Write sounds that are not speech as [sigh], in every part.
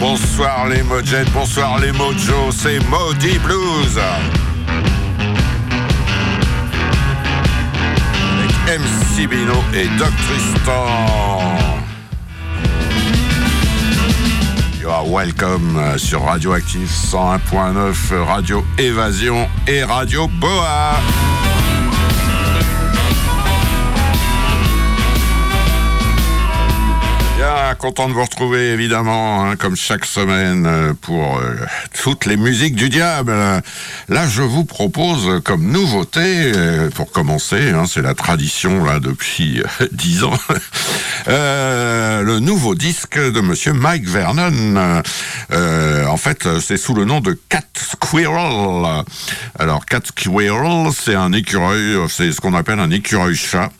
Bonsoir les Mojet, bonsoir les Mojo, c'est Maudit Blues. Avec MC Bino et Doc Tristan. You are welcome sur Radioactive 101.9, Radio Évasion et Radio Boa. Content de vous retrouver évidemment, hein, comme chaque semaine, euh, pour euh, toutes les musiques du diable. Là, je vous propose comme nouveauté, euh, pour commencer, hein, c'est la tradition là depuis [laughs] dix ans, [laughs] le nouveau disque de Monsieur Mike Vernon. en fait, c'est sous le nom de Cat Squirrel. Alors, Cat Squirrel, c'est un écureuil, c'est ce qu'on appelle un écureuil chat.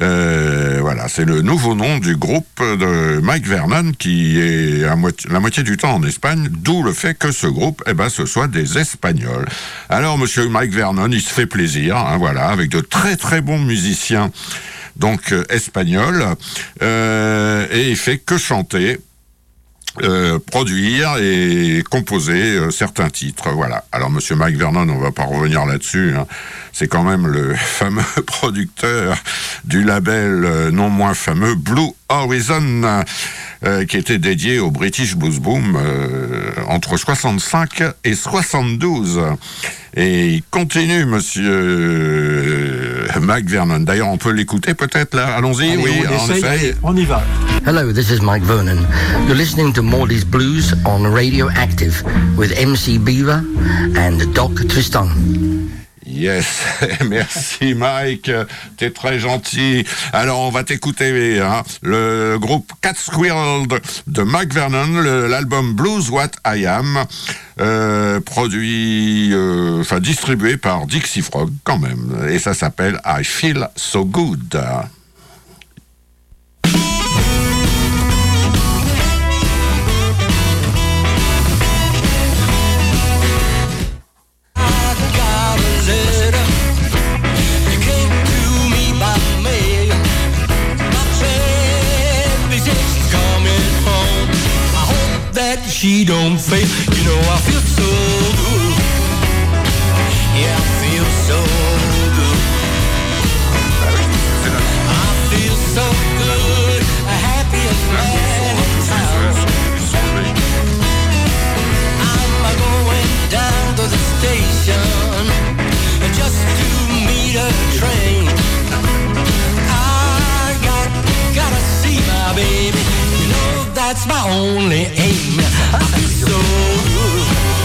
Euh, voilà, c'est le nouveau nom du groupe de Mike Vernon qui est la moitié du temps en Espagne, d'où le fait que ce groupe, eh ben, ce soit des Espagnols. Alors, Monsieur Mike Vernon, il se fait plaisir, hein, voilà, avec de très très bons musiciens, donc euh, espagnols, euh, et il fait que chanter. Euh, produire et composer euh, certains titres. Voilà. Alors, Monsieur Mike Vernon, on va pas revenir là-dessus. Hein. C'est quand même le [laughs] fameux producteur du label euh, non moins fameux Blue Horizon, qui était dédié au British Blues Boom entre 65 et 72. Et il continue, monsieur euh, Mike Vernon. D'ailleurs, on peut l'écouter peut-être là? Allons-y, oui, on, on, essaye, on y va. Hello, this is Mike Vernon. You're listening to Morley's Blues on Radio Active with MC Beaver and Doc Tristan. Yes, [laughs] merci Mike, t'es très gentil. Alors on va t'écouter hein, le groupe Cat Squirrel de, Mike Vernon, l'album Blues What I Am, euh, produit, euh, enfin distribué par Dixie Frog quand même, et ça s'appelle I Feel So Good. Don't fade. You know I feel so good. That's my only aim. I feel so good.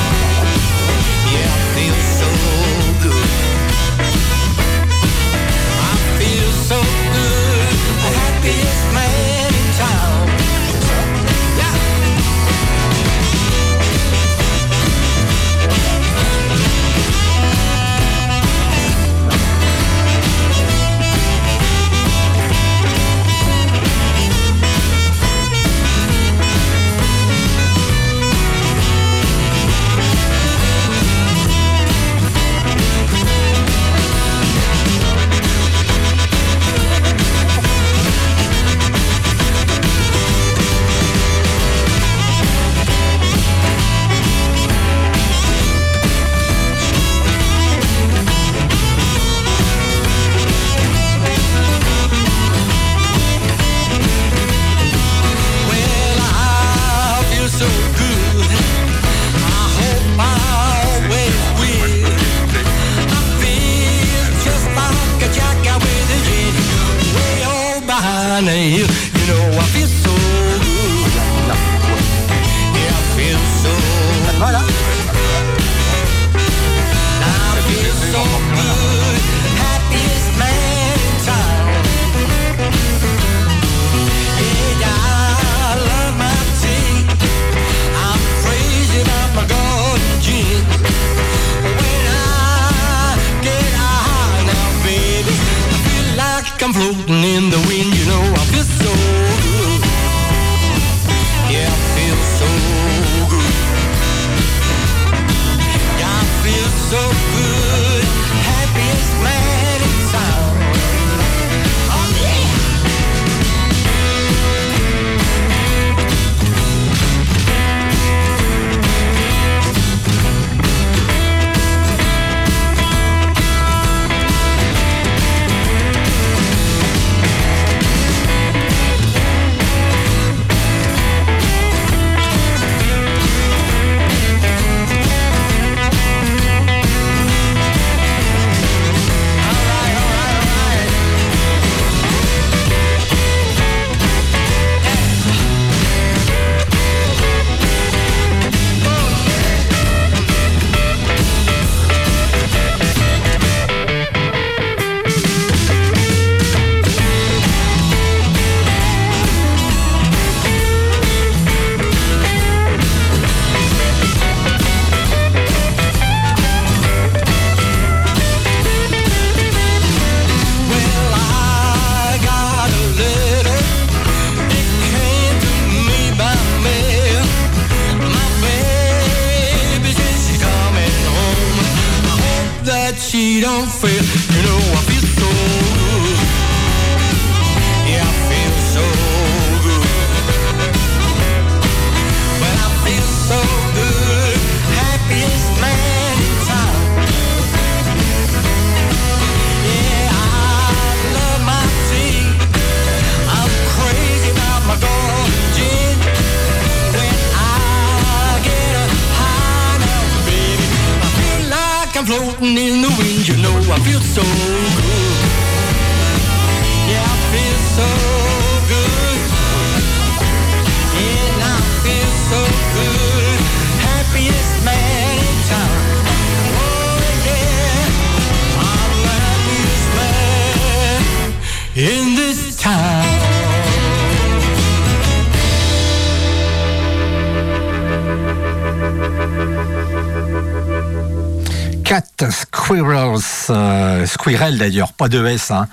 D'ailleurs, pas de S. Hein.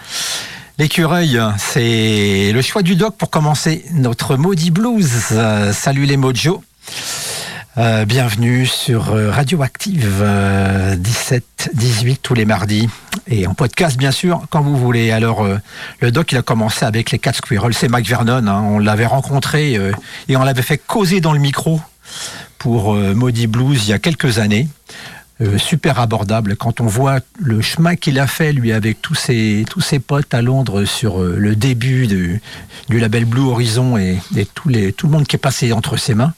L'écureuil, c'est le choix du doc pour commencer notre Maudit Blues. Salut les Mojo. Euh, bienvenue sur euh, Radioactive, euh, 17-18 tous les mardis. Et en podcast, bien sûr, quand vous voulez. Alors, le doc, il a commencé avec les Cat Squirrels. C'est Mike Vernon. hein. On l'avait rencontré et on l'avait fait causer dans le micro pour Maudit Blues il y a quelques années. Euh, super abordable. Quand on voit le chemin qu'il a fait lui avec tous ses tous ses potes à Londres sur euh, le début du, label Blue Horizon et, tout le monde qui est passé entre ses mains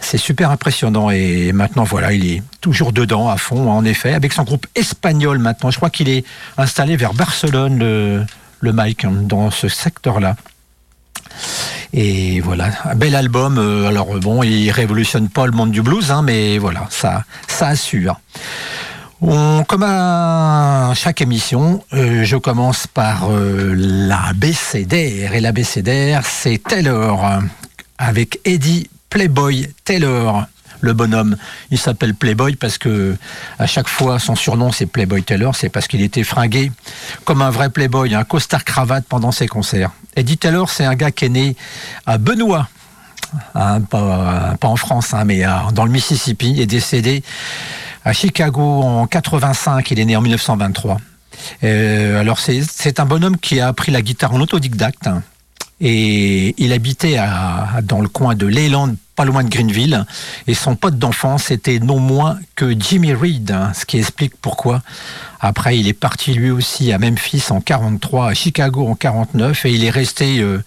c'est super impressionnant. Et maintenant voilà il est toujours dedans à fond en effet avec son groupe espagnol maintenant. Je crois qu'il est installé vers Barcelone le, le Mike hein, dans ce secteur là et voilà, un bel album. euh, alors bon, il révolutionne pas le monde du blues, hein, mais voilà, ça, ça assure. Comme à chaque émission, euh, je commence par euh, la BCDR. Et la BCDR, c'est Taylor, euh, avec Eddie Playboy Taylor. Le bonhomme, il s'appelle Playboy parce que à chaque fois son surnom c'est Playboy Taylor, c'est parce qu'il était fringué comme un vrai Playboy, un costard cravate pendant ses concerts. Eddie Taylor, c'est un gars qui est né à Benoît, hein, pas, en France, hein, mais à- dans le Mississippi, est décédé à Chicago en 85. Il est né en 1923. Euh, alors c'est c'est un bonhomme qui a appris la guitare en autodidacte hein, et il habitait à, dans le coin de Leyland, pas loin de Greenville. Et son pote d'enfance était non moins que Jimmy Reed, hein, ce qui explique pourquoi. Après, il est parti lui aussi à Memphis en 43, à Chicago en 49, et il est resté euh,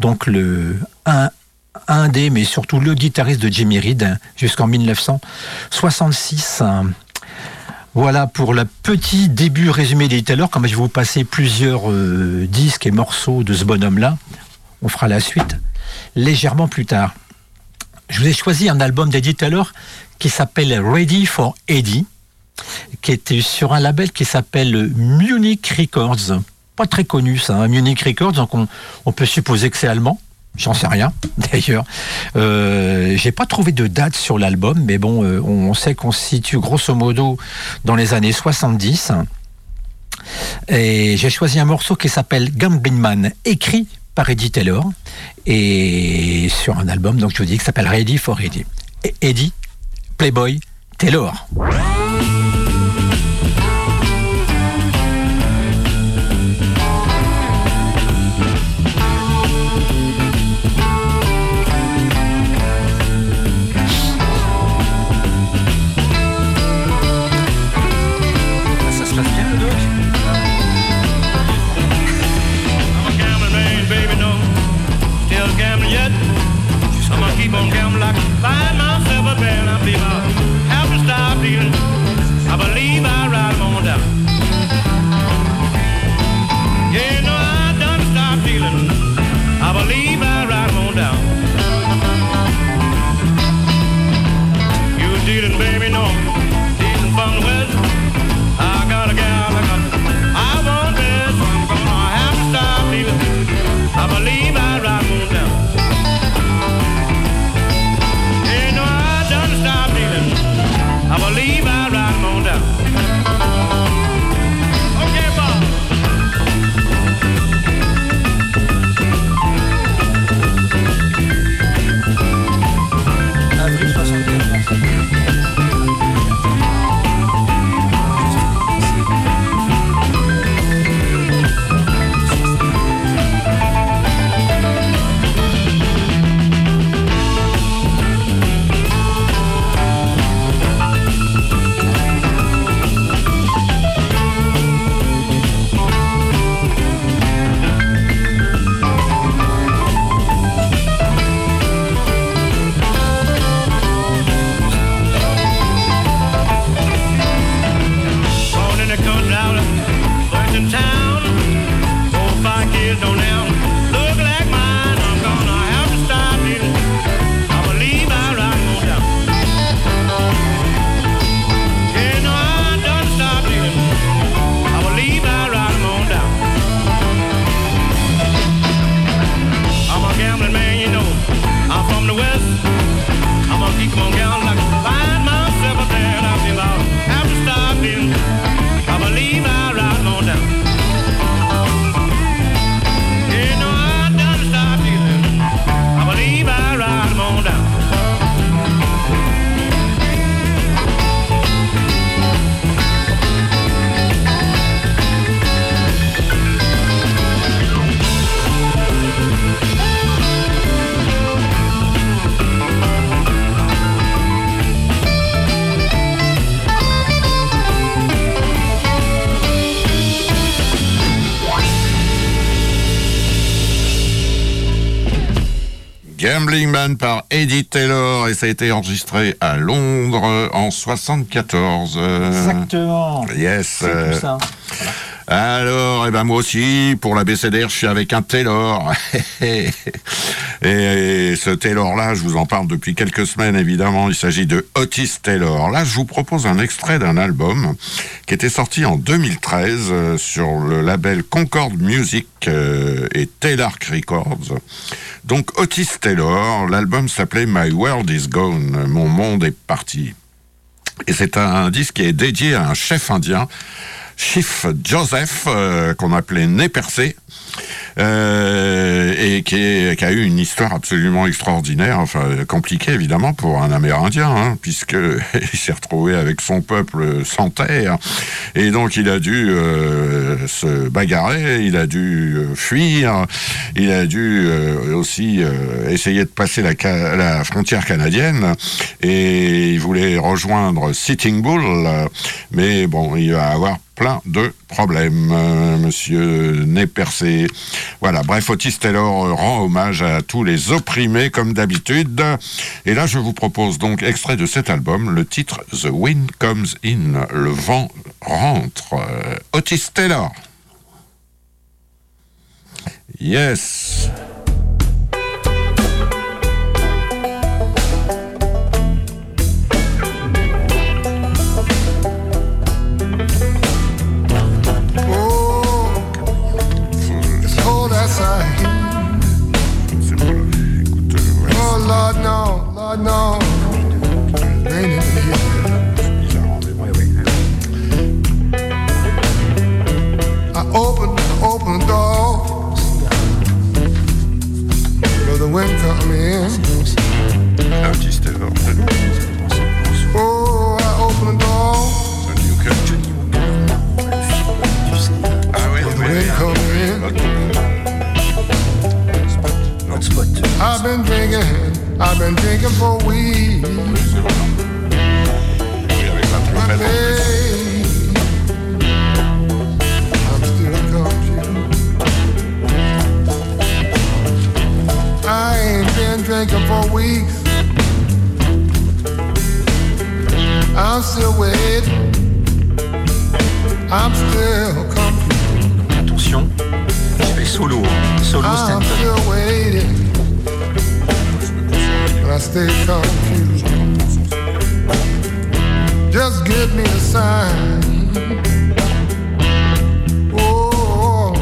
donc le un, un des, mais surtout le guitariste de Jimmy Reed hein, jusqu'en 1966. hein. Voilà pour le petit début résumé des Taylor. Comme je vais vous passer plusieurs euh, disques et morceaux de ce bonhomme-là, on fera la suite légèrement plus tard. Je vous ai choisi un album d'Eddie Taylor qui s'appelle Ready for Eddie, qui était sur un label qui s'appelle Munich Records. Pas très connu ça, hein, Munich Records, donc on, peut supposer que c'est allemand. J'en sais rien, [laughs] d'ailleurs. Euh, J'ai pas trouvé de date sur l'album, mais bon, euh, on sait qu'on se situe grosso modo dans les années 70. Et j'ai choisi un morceau qui s'appelle Gambling Man, écrit Eddie Taylor, et sur un album, donc je vous dis, qui s'appelle Ready for Eddie. Eddie, Playboy, Taylor. Gambling Man par Eddie Taylor et ça a été enregistré à Londres en 74. Euh, Exactement. Yes. C'est tout ça. alors, eh ben moi aussi, pour la BCDR, je suis avec un Taylor. [laughs] et, ce Taylor-là, je vous en parle depuis quelques semaines, évidemment. Il s'agit de Otis Taylor. Là, je vous propose un extrait d'un album qui était sorti en 2013 euh, sur le label Concord Music euh, et Taylor Records. Donc, Otis Taylor, l'album s'appelait My World is Gone. Mon monde est parti. Et c'est un disque qui est dédié à un chef indien, Chief Joseph, euh, qu'on appelait Nez Percé, euh, et qui, a eu une histoire absolument extraordinaire, enfin compliquée évidemment pour un Amérindien, hein, puisque [laughs] il s'est retrouvé avec son peuple sans terre, et donc il a dû euh, se bagarrer, il a dû euh, fuir, il a dû aussi essayer de passer la, frontière canadienne, et il voulait rejoindre Sitting Bull, mais bon, il va avoir plein de problèmes, euh, monsieur percé. Voilà, bref, Otis Taylor euh, rend hommage à tous les opprimés comme d'habitude. Et là, je vous propose donc extrait de cet album, le titre The Wind Comes In, le vent rentre. Euh, Otis Taylor. Yes. Lord, no, Lord, no. Raining here. c'est bizarre, mais ouais, ouais. I open, open the door. Feel the wind come in. Ah, Otis Taylor. Oh, I open the door. Johnny Hooker. Ah oui, Feel the oui, wind oui. come in. I've been drinking, I've been drinking for. Oui, avec la trompette babe, I'm still confused. I ain't been drinking for weeks. I'm still waiting. I'm still confused. Attention, je fais solo. Solo stand-up. I stay confused. Just give me a sign. Oh,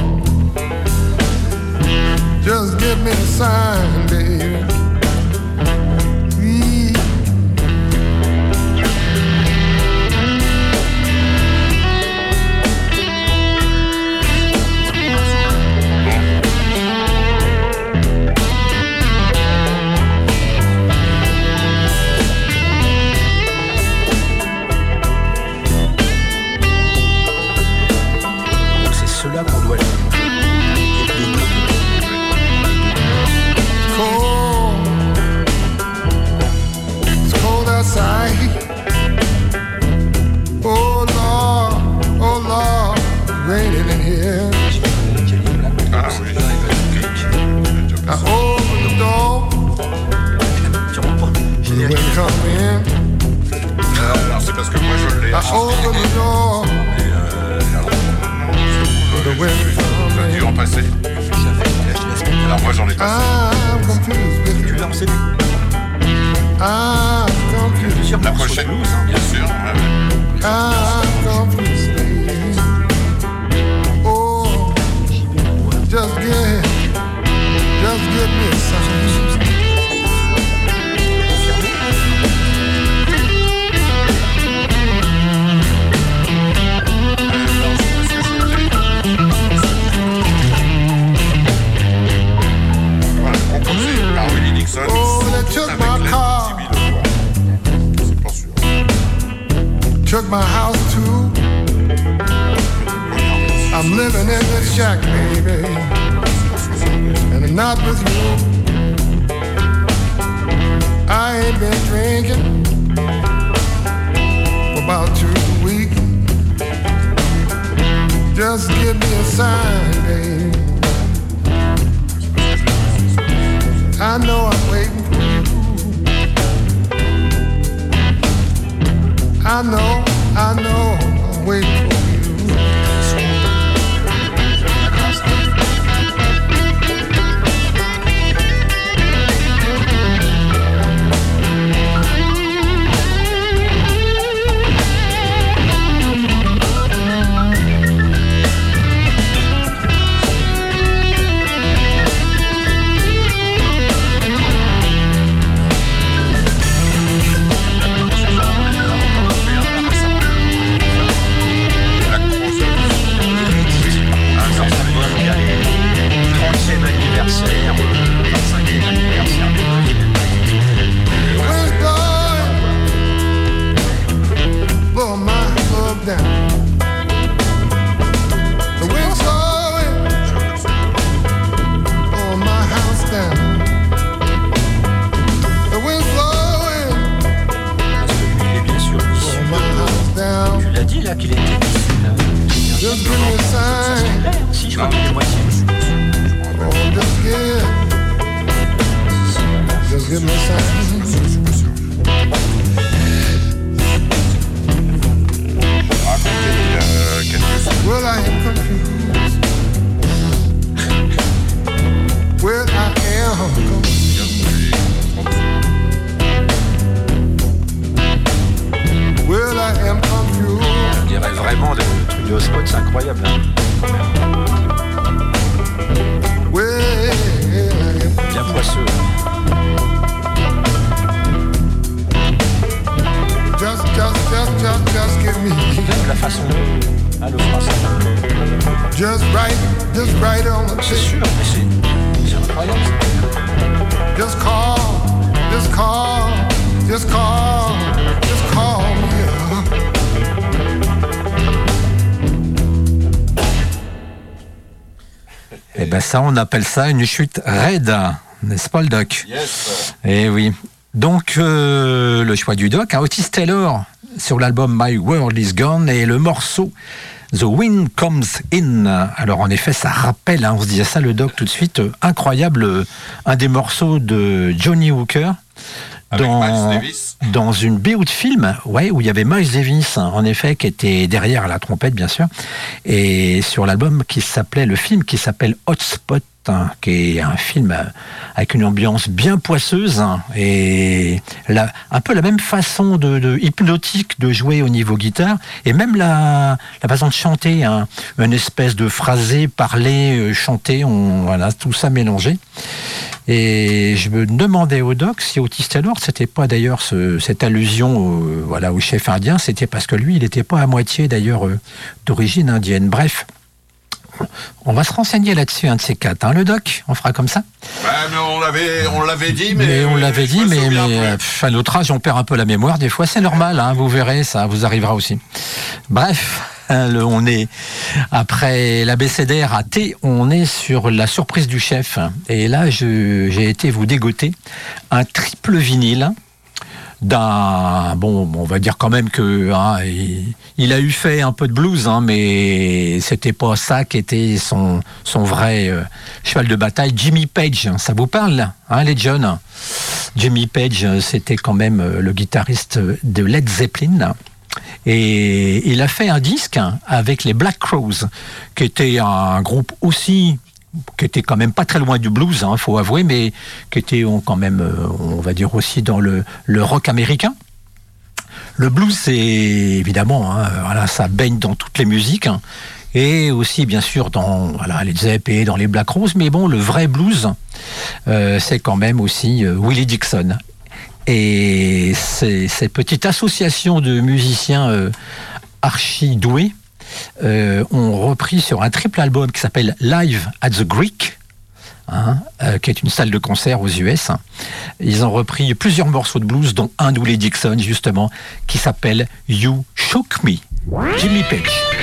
just give me a sign, baby. Come in. Alors c'est parce que moi je l'ai I open the door, Et, euh, alors, dû en passer. Alors moi j'en ai passé. You. l'as en CD. Confused. La prochaine, bien sûr. ouais, my house too. I'm living in the shack, baby, and I'm not with you. I ain't been drinking for about two weeks. Just give me a sign, baby. I know I'm waiting for you. I know. I know, I'm waiting for down. Ça une chute raide, n'est-ce pas le doc Yes. Eh oui. Donc, euh, le choix du doc, hein, Otis Taylor sur l'album My World Is Gone et le morceau The Wind Comes In. Alors, en effet, ça rappelle, hein, on se disait ça, le doc, tout de suite, euh, incroyable, euh, un des morceaux de Johnny Hooker. Dans, Miles Davis dans une BO de film, ouais, où il y avait Miles Davis, hein, en effet, qui était derrière la trompette, bien sûr, et sur l'album qui s'appelait, le film qui s'appelle Hotspot, qui est un film avec une ambiance bien poisseuse hein, et un peu la même façon de, hypnotique de jouer au niveau guitare et même la, façon de chanter, hein, une espèce de phrasé, parler, euh, chanter, on, voilà, tout ça mélangé. Et je me demandais au doc si Otis Taylor, c'était pas d'ailleurs ce- cette allusion au, voilà, au chef indien, c'était parce que lui, il n'était pas à moitié d'ailleurs euh, d'origine indienne. Bref, on va se renseigner là-dessus, un de ces quatre. hein, le doc, on fera comme ça? Mais on l'avait, on l'avait dit, mais. Mais, on l'avait dit, mais, mais pff, à notre âge, on perd un peu la mémoire. Des fois, c'est normal, hein, vous verrez, ça vous arrivera aussi. Bref, [laughs] le- on est après l'abécédaire à T, on est sur la surprise du chef. Et là, je- j'ai été vous dégoter un triple vinyle d'un bon on va dire quand même que hein, il, a eu fait un peu de blues hein, mais c'était pas ça qui était son son vrai euh, cheval de bataille. Jimmy Page ça vous parle hein, les jeunes? Jimmy Page c'était quand même euh, le guitariste de Led Zeppelin. Et il a fait un disque avec les Black Crowes qui était un groupe aussi qui était quand même pas très loin du blues, il faut avouer, mais qui était on, quand même, euh, on va dire aussi dans le, rock américain. Le blues, c'est évidemment, hein, ça baigne dans toutes les musiques. hein, et aussi, bien sûr, dans les Zepp et dans les Black Rose. Mais bon, le vrai blues, euh, c'est quand même aussi euh, Willie Dixon. Et cette petite association de musiciens euh, archi doués euh, ont repris sur un triple album qui s'appelle Live at the Greek, hein, euh, qui est une salle de concert aux US. Ils ont repris plusieurs morceaux de blues, dont un d'Oulé Dixon, justement, qui s'appelle You Shook Me, Jimmy Page.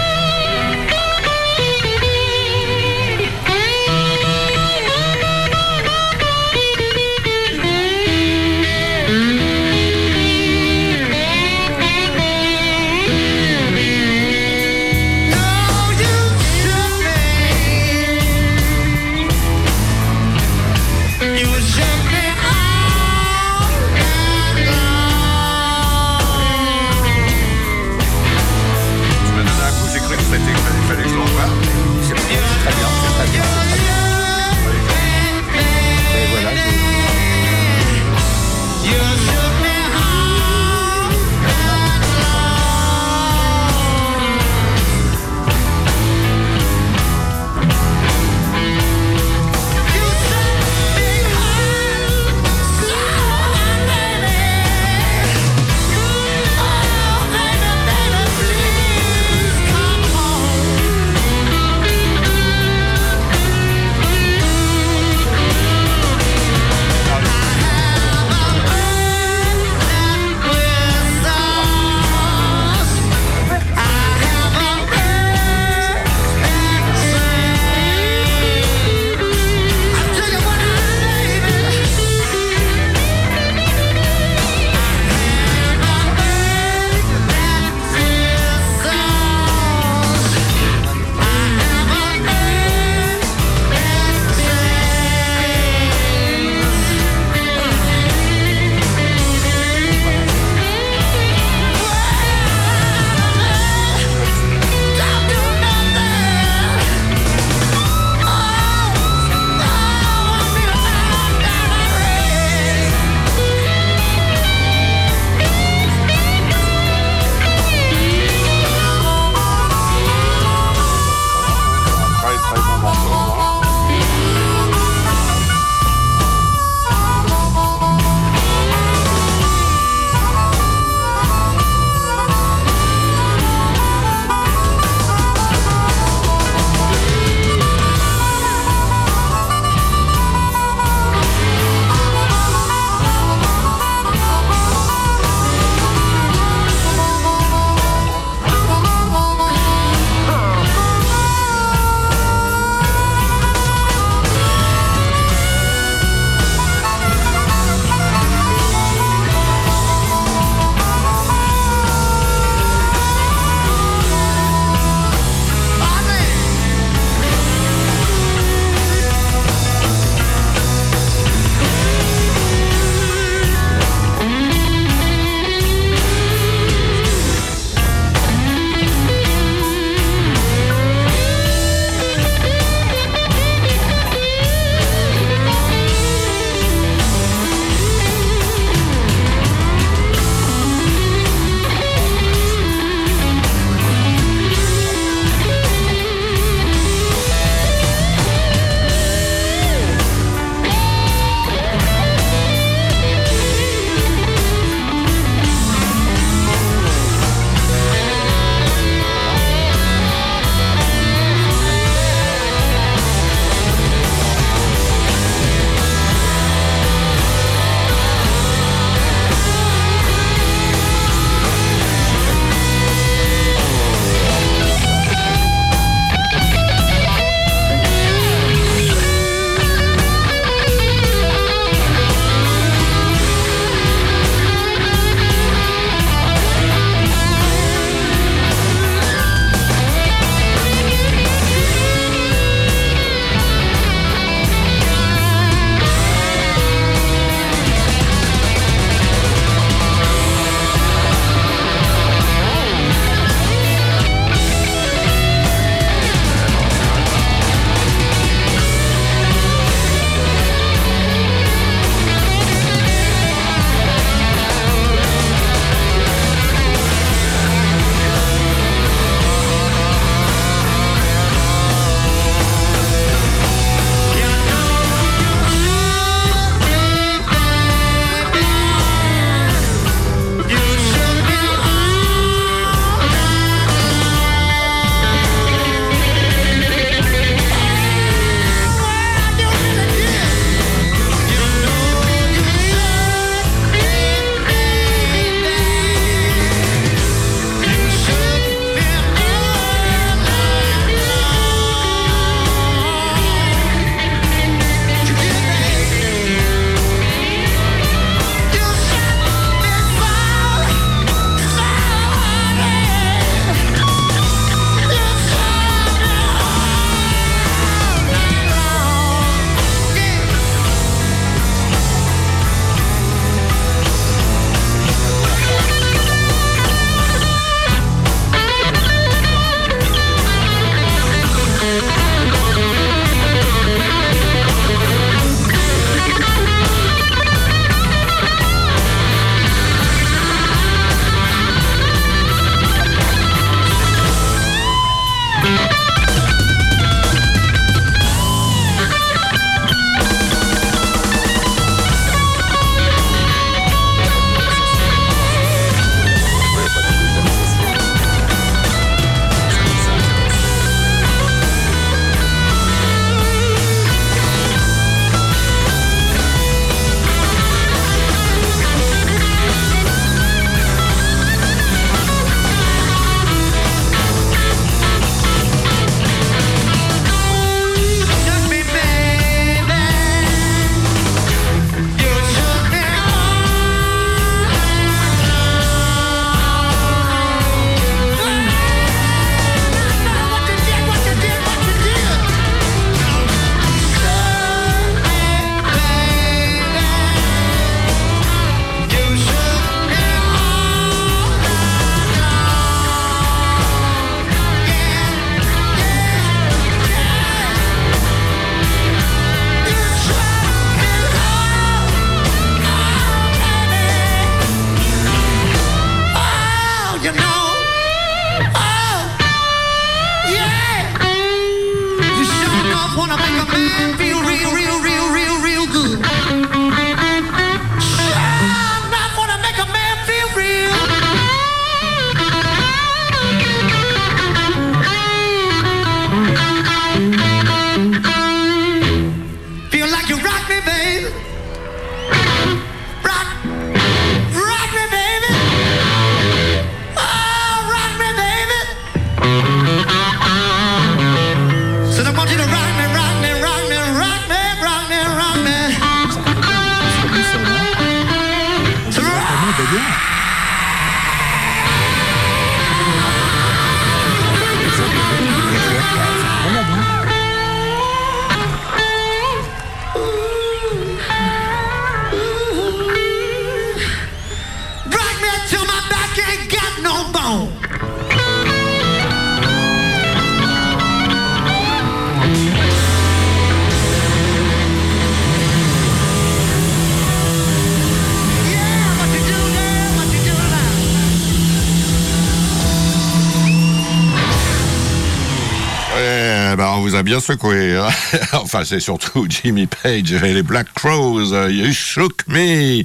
Bien secoué. hein. [laughs] enfin, c'est surtout Jimmy Page et les Black Crows. euh, You Shook Me.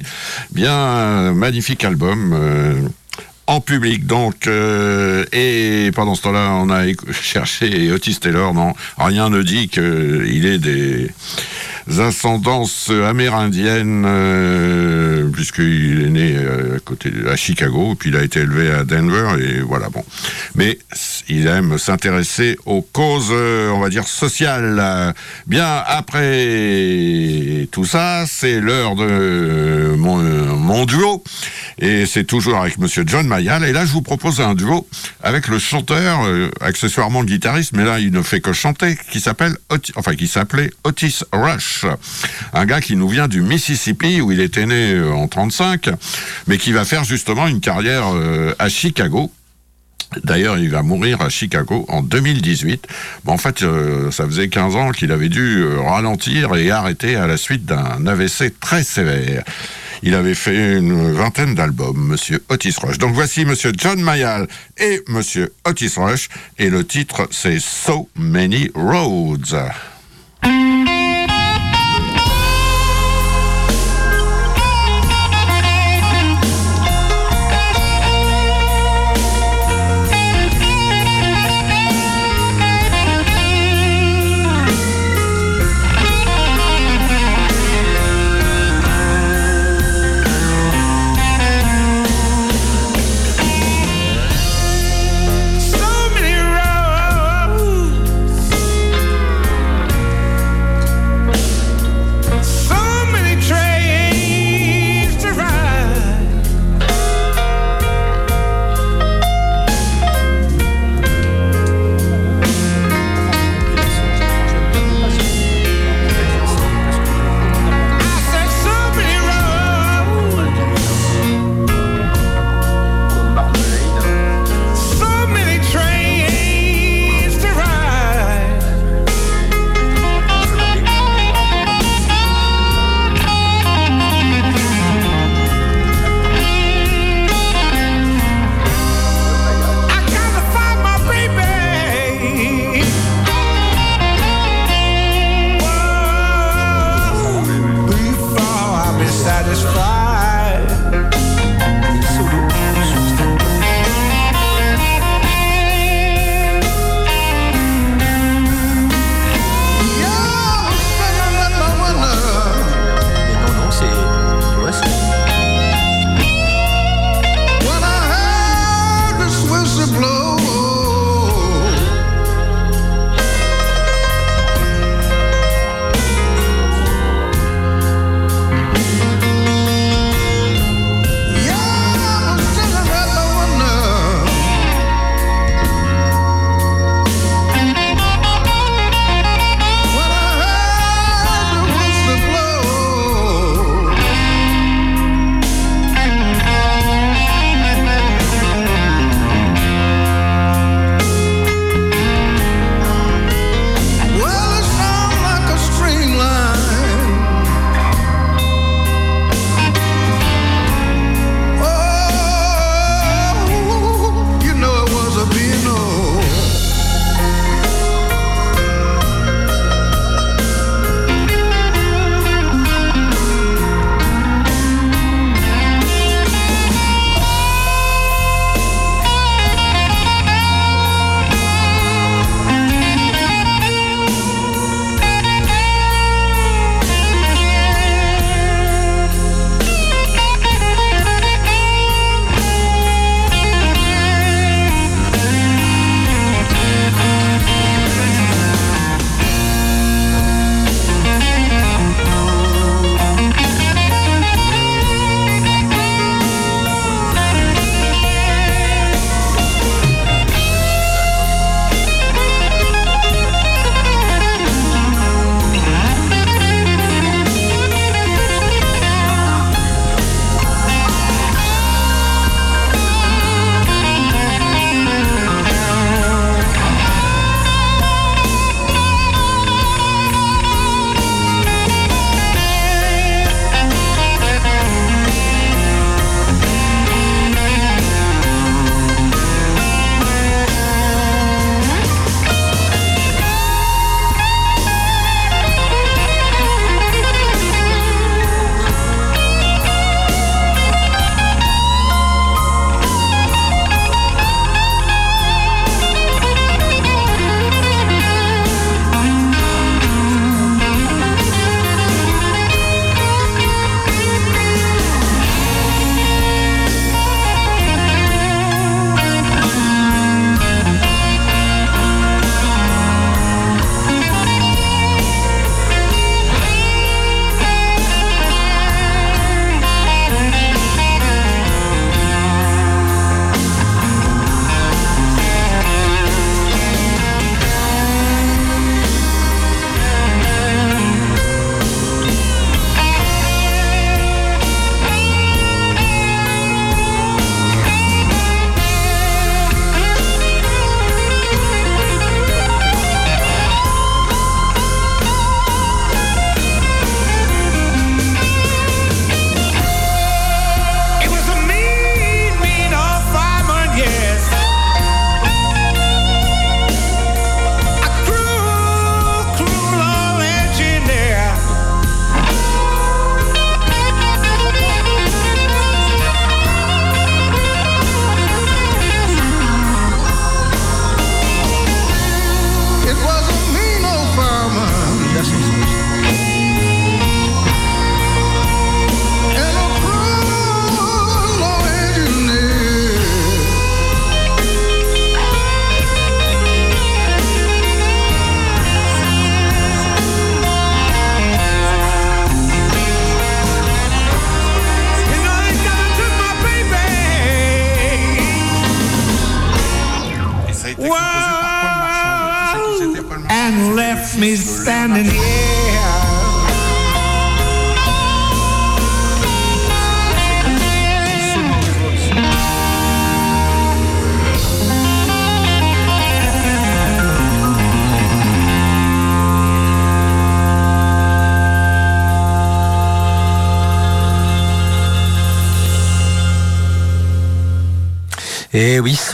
Bien, magnifique album. euh, en public, donc, euh, et pendant ce temps-là, on a [laughs] cherché Otis Taylor. Non, rien ne dit qu'il ait des ascendances amérindiennes, euh, puisqu'il est né euh, à côté Chicago, puis il a été élevé à Denver, et voilà, bon. Mais il aime s'intéresser aux causes, euh, on va dire, sociales. Bien, après tout ça, c'est l'heure de mon, duo, et c'est toujours avec Monsieur John Mayall, et là, je vous propose un duo avec le chanteur, accessoirement le guitariste, mais là, il ne fait que chanter, qui s'appelle, enfin, qui s'appelait Otis Rush. Un gars qui nous vient du Mississippi, où il était né euh, en 35, mais qui va faire justement une carrière euh, à Chicago. D'ailleurs, il va mourir à Chicago en 2018. Bon, en fait, euh, ça faisait 15 ans qu'il avait dû ralentir et arrêter à la suite d'un AVC très sévère. Il avait fait une vingtaine d'albums, Monsieur Otis Rush. Donc voici Monsieur John Mayall et Monsieur Otis Rush, et le titre c'est. So many roads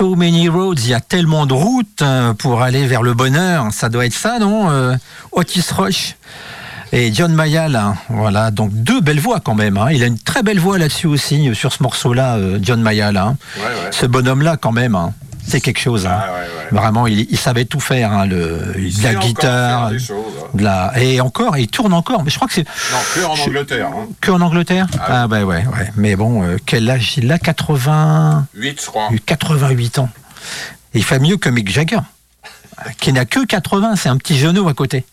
so many roads, il y a tellement de routes euh, pour aller vers le bonheur. Ça doit être ça, non euh, Otis Rush et John Mayall, hein. voilà, donc deux belles voix quand même. hein. Il a une très belle voix là-dessus aussi, euh, sur ce morceau-là, euh, John Mayall. hein. Ouais, ouais. Ce bonhomme-là, quand même, hein, c'est quelque chose. hein. Ah, ouais, ouais. Vraiment, il, il savait tout faire, hein, le, Il de la guitare, choses, hein. de la, et encore, il tourne encore. Mais je crois que c'est Non, que en Angleterre. Que en Angleterre? Ah Ah, bah ouais, ouais. Mais bon, euh, quel âge il a? 80. 8, je crois. 88 ans. Il fait mieux que Mick Jagger, qui n'a que 80, c'est un petit genou à côté.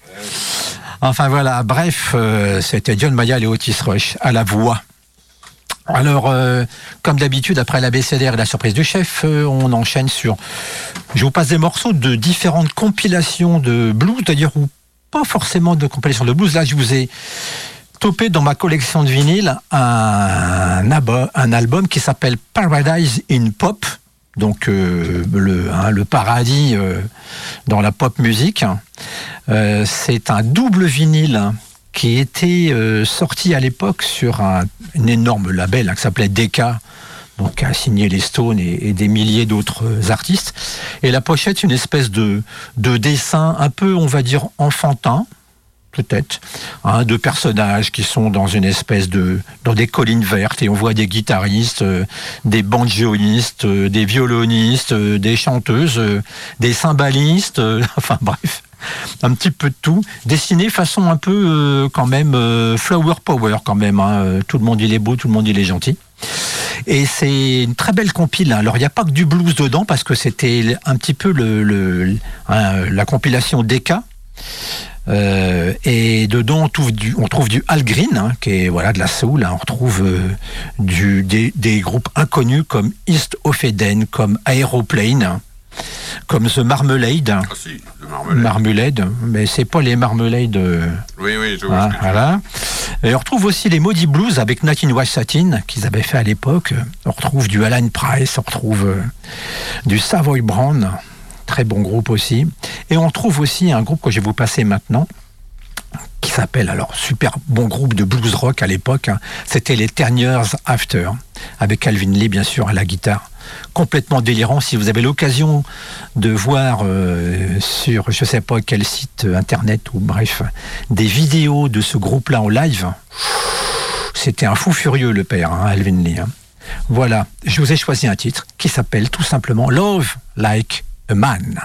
Enfin voilà, bref, euh, c'était John Mayall et Otis Rush à la voix. Alors, euh, comme d'habitude, après l'ABCDR et la surprise du chef, euh, on enchaîne sur... Je vous passe des morceaux de différentes compilations de blues, d'ailleurs, ou pas forcément de compilations de blues. Là, je vous ai topé dans ma collection de vinyle un, album qui s'appelle Paradise in Pop, donc euh, le, hein, le paradis dans la pop musique. C'est un double vinyle qui était euh, sorti à l'époque sur un, énorme label hein, qui s'appelait Decca, donc a signé les Stones et, des milliers d'autres euh, artistes. Et la pochette, une espèce de, de dessin un peu, on va dire, enfantin, peut-être, hein, de personnages qui sont dans une espèce de dans des collines vertes et on voit des guitaristes, euh, des banjoistes, des violonistes, des chanteuses, des cymbalistes, [laughs] enfin bref, un petit peu de tout, dessiné façon un peu euh, quand même euh, flower power quand même. hein, euh, tout le monde il est beau, tout le monde il est gentil. Et c'est une très belle compile. hein. Alors, il n'y a pas que du blues dedans, parce que c'était un petit peu hein, la compilation DK. Euh, et dedans, on trouve du, on trouve du Al Green, qui est voilà, de la soul. On retrouve des, des groupes inconnus comme East of Eden, comme Aeroplane, comme The Marmalade. hein. Ah si, le marmelade. Mais c'est pas les Marmalades. euh, oui, oui, je vois Hein, ce voilà. Et on retrouve aussi les Maudits Blues avec Nat in White Satin qu'ils avaient fait à l'époque. On retrouve du Alan Price, on retrouve euh, du Savoy Brown, très bon groupe aussi. Et on trouve aussi un groupe que je vais vous passer maintenant qui s'appelle alors super bon groupe de blues rock à l'époque. hein. C'était les Terniers After avec Calvin Lee bien sûr à la guitare. Complètement délirant. Si vous avez l'occasion de voir euh, sur je sais pas quel site internet ou bref des vidéos de ce groupe-là en live, c'était un fou furieux le père, hein, Alvin Lee. hein. Voilà, je vous ai choisi un titre qui s'appelle tout simplement Love Like a Man.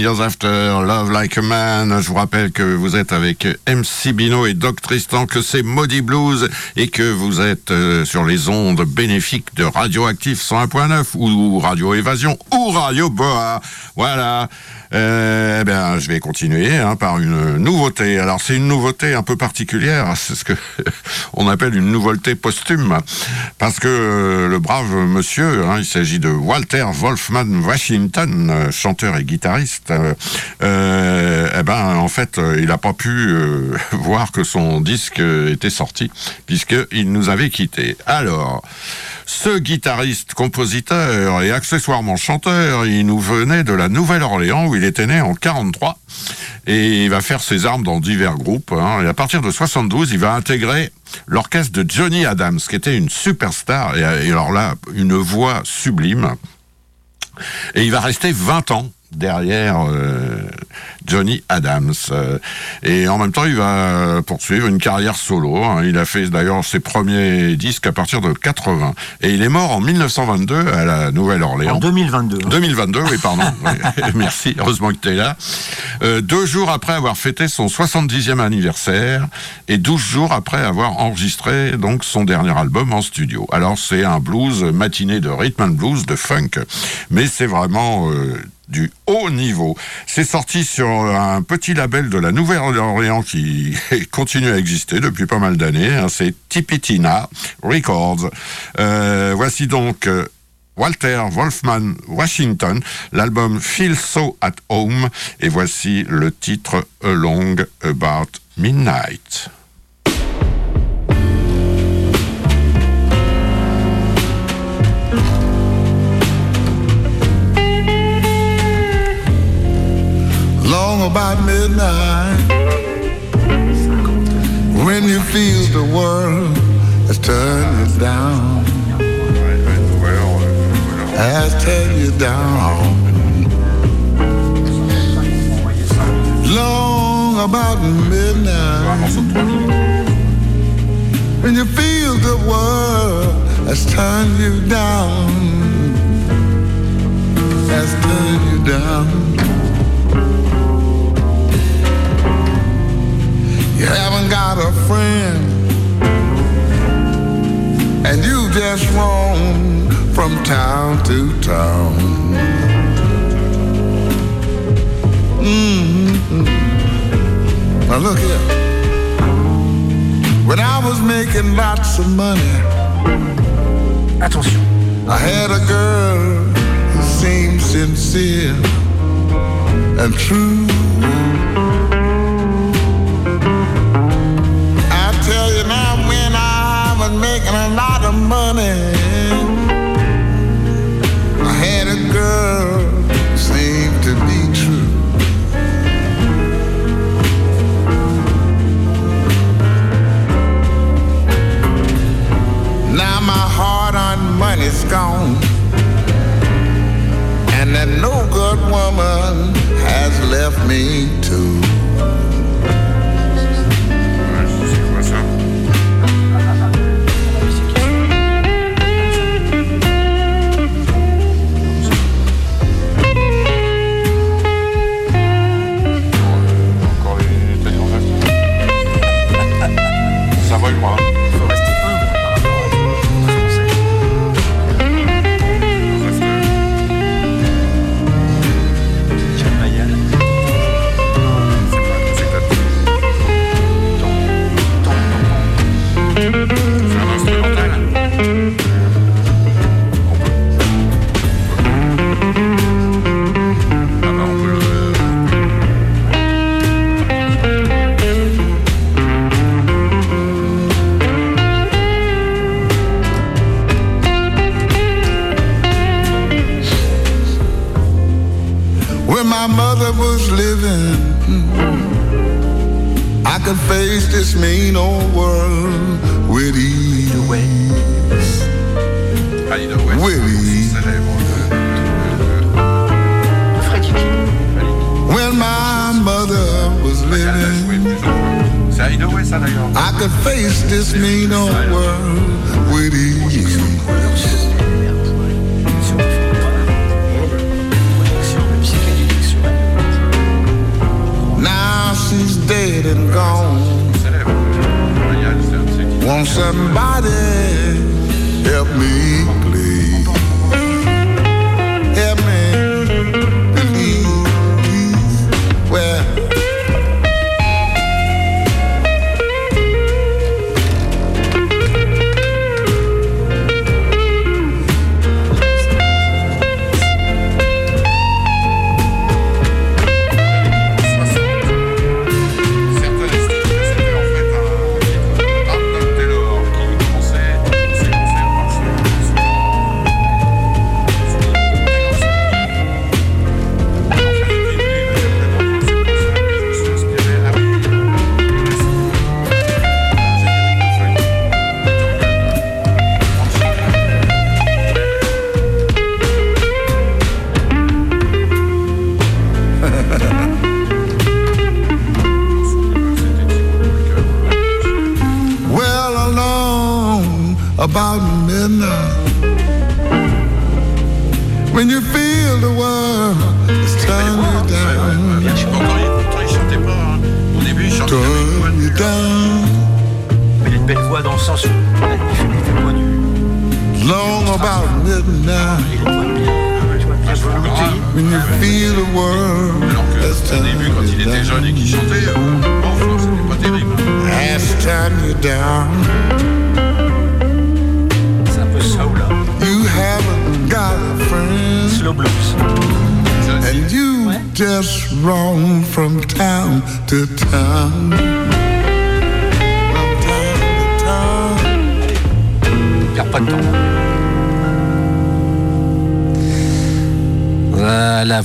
Years After, Love Like a Man. Je vous rappelle que vous êtes avec MC Bino et Doc Tristan, que c'est Maudit Blues et que vous êtes euh, sur les ondes bénéfiques de Radioactif 101.9 ou Radio Évasion ou Radio Boa. Voilà. Euh, eh bien, je vais continuer hein, par une nouveauté. Alors, c'est une nouveauté un peu particulière. C'est ce que [laughs] on appelle une nouveauté posthume, parce que euh, le brave monsieur, hein, il s'agit de Walter Wolfman Washington, euh, chanteur et guitariste. eh ben, en fait, il n'a pas pu [laughs] voir que son disque était sorti, puisqu'il nous avait quittés. Alors. Ce guitariste, compositeur et accessoirement chanteur, il nous venait de la Nouvelle-Orléans il était né en 43 et il va faire ses armes dans divers groupes. hein. Et à partir de 72, il va intégrer l'orchestre de Johnny Adams, qui était une superstar et, et alors là, une voix sublime. Et il va rester 20 ans derrière euh, Johnny Adams. Euh, et en même temps, il va poursuivre une carrière solo. hein. Il a fait d'ailleurs ses premiers disques à partir de 80. Et il est mort en 1922 à la En Nouvelle-Orléans. 2022. hein. 2022, oui, pardon. [laughs] Oui, [laughs] Merci, heureusement que tu es là. Euh, deux jours après avoir fêté son 70e anniversaire et 12 jours après avoir enregistré donc son dernier album en studio. Alors c'est un blues matiné de rhythm and blues, de funk, mais c'est vraiment euh, du haut niveau. C'est sorti sur un petit label de la Nouvelle-Orléans qui [laughs] continue à exister depuis pas mal d'années. hein. c'est Tipitina Records. Euh, voici donc euh, Walter Wolfman Washington, l'album Feel So at Home, et voici le titre Along About Midnight. Long about midnight. When you feel the world has turned you down. Has turned you down. Long about midnight. When you feel the world has turned you down. Has turned you down You haven't got a friend, and you just roam from town to town. Mhm. Now look here. When I was making lots of money, Attention. I had a girl who seemed sincere and true. Making a lot of money, I had a girl seemed to be true. Now my hard-earned money's gone, and that no good woman has left me too. Ça va,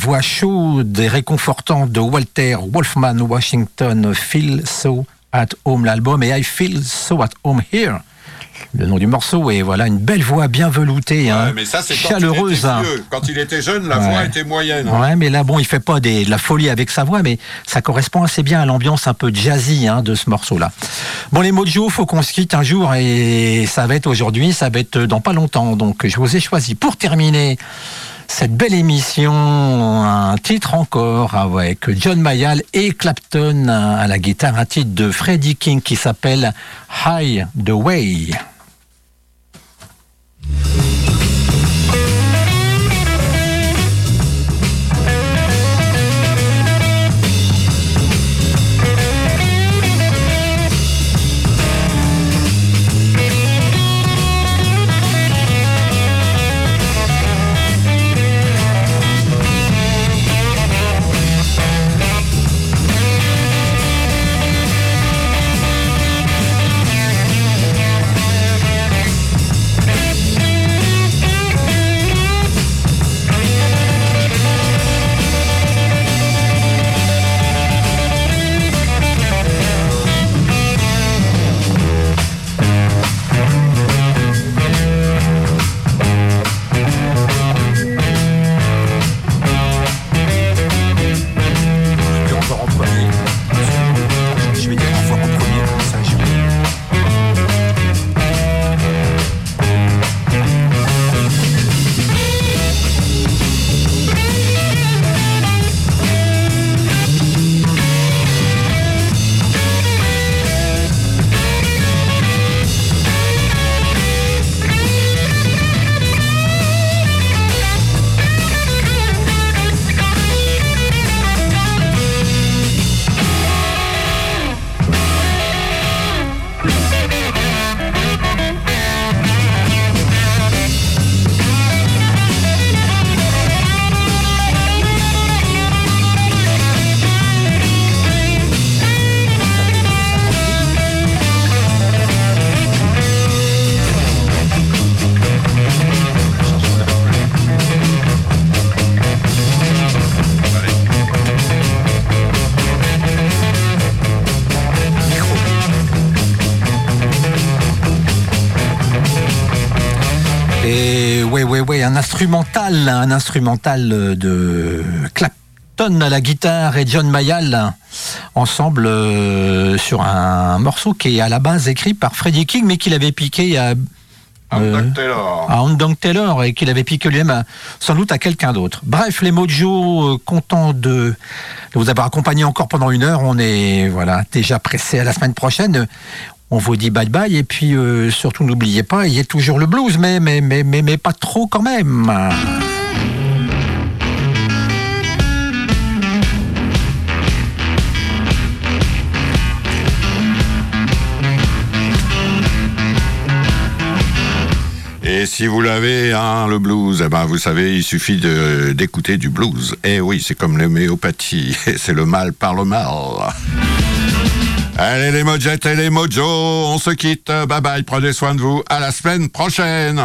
voix chaude et réconfortante de Walter Wolfman Washington, Feel So at Home, l'album, et I Feel So at Home Here, le nom du morceau, et voilà, une belle voix bien veloutée, hein, mais ça, c'est quand chaleureuse. il était hein. vieux. Quand il était jeune, la Ouais. voix était moyenne. hein. Ouais, mais là, bon, il fait pas des, de la folie avec sa voix, mais ça correspond assez bien à l'ambiance un peu jazzy hein, de ce morceau-là. Bon, les Mojo, faut qu'on se quitte un jour et ça va être aujourd'hui, ça va être dans pas longtemps. Donc, je vous ai choisi pour terminer cette belle émission un titre encore avec John Mayall et Clapton à la guitare, un titre de Freddie King qui s'appelle High the Way. Et ouais, ouais, ouais, un instrumental, un instrumental euh, de Clapton à la guitare et John Mayall ensemble euh, sur un morceau qui est à la base écrit par Freddie King, mais qu'il avait piqué à, Un Euh, Taylor. à Andong Taylor et qu'il avait piqué lui-même sans doute à quelqu'un d'autre. Bref, les Mojo, euh, contents de, de vous avoir accompagné encore pendant une heure. On est voilà déjà pressé à la semaine prochaine. On vous dit bye bye et puis euh, surtout n'oubliez pas, il y a toujours le blues, mais mais pas trop quand même. Et si vous l'avez, hein, le blues, eh ben, vous savez, il suffit d'écouter du blues. Et oui, c'est comme l'homéopathie, [laughs] c'est le mal par le mal. Allez les mojettes et les mojos, on se quitte. Bye bye, prenez soin de vous. À la semaine prochaine.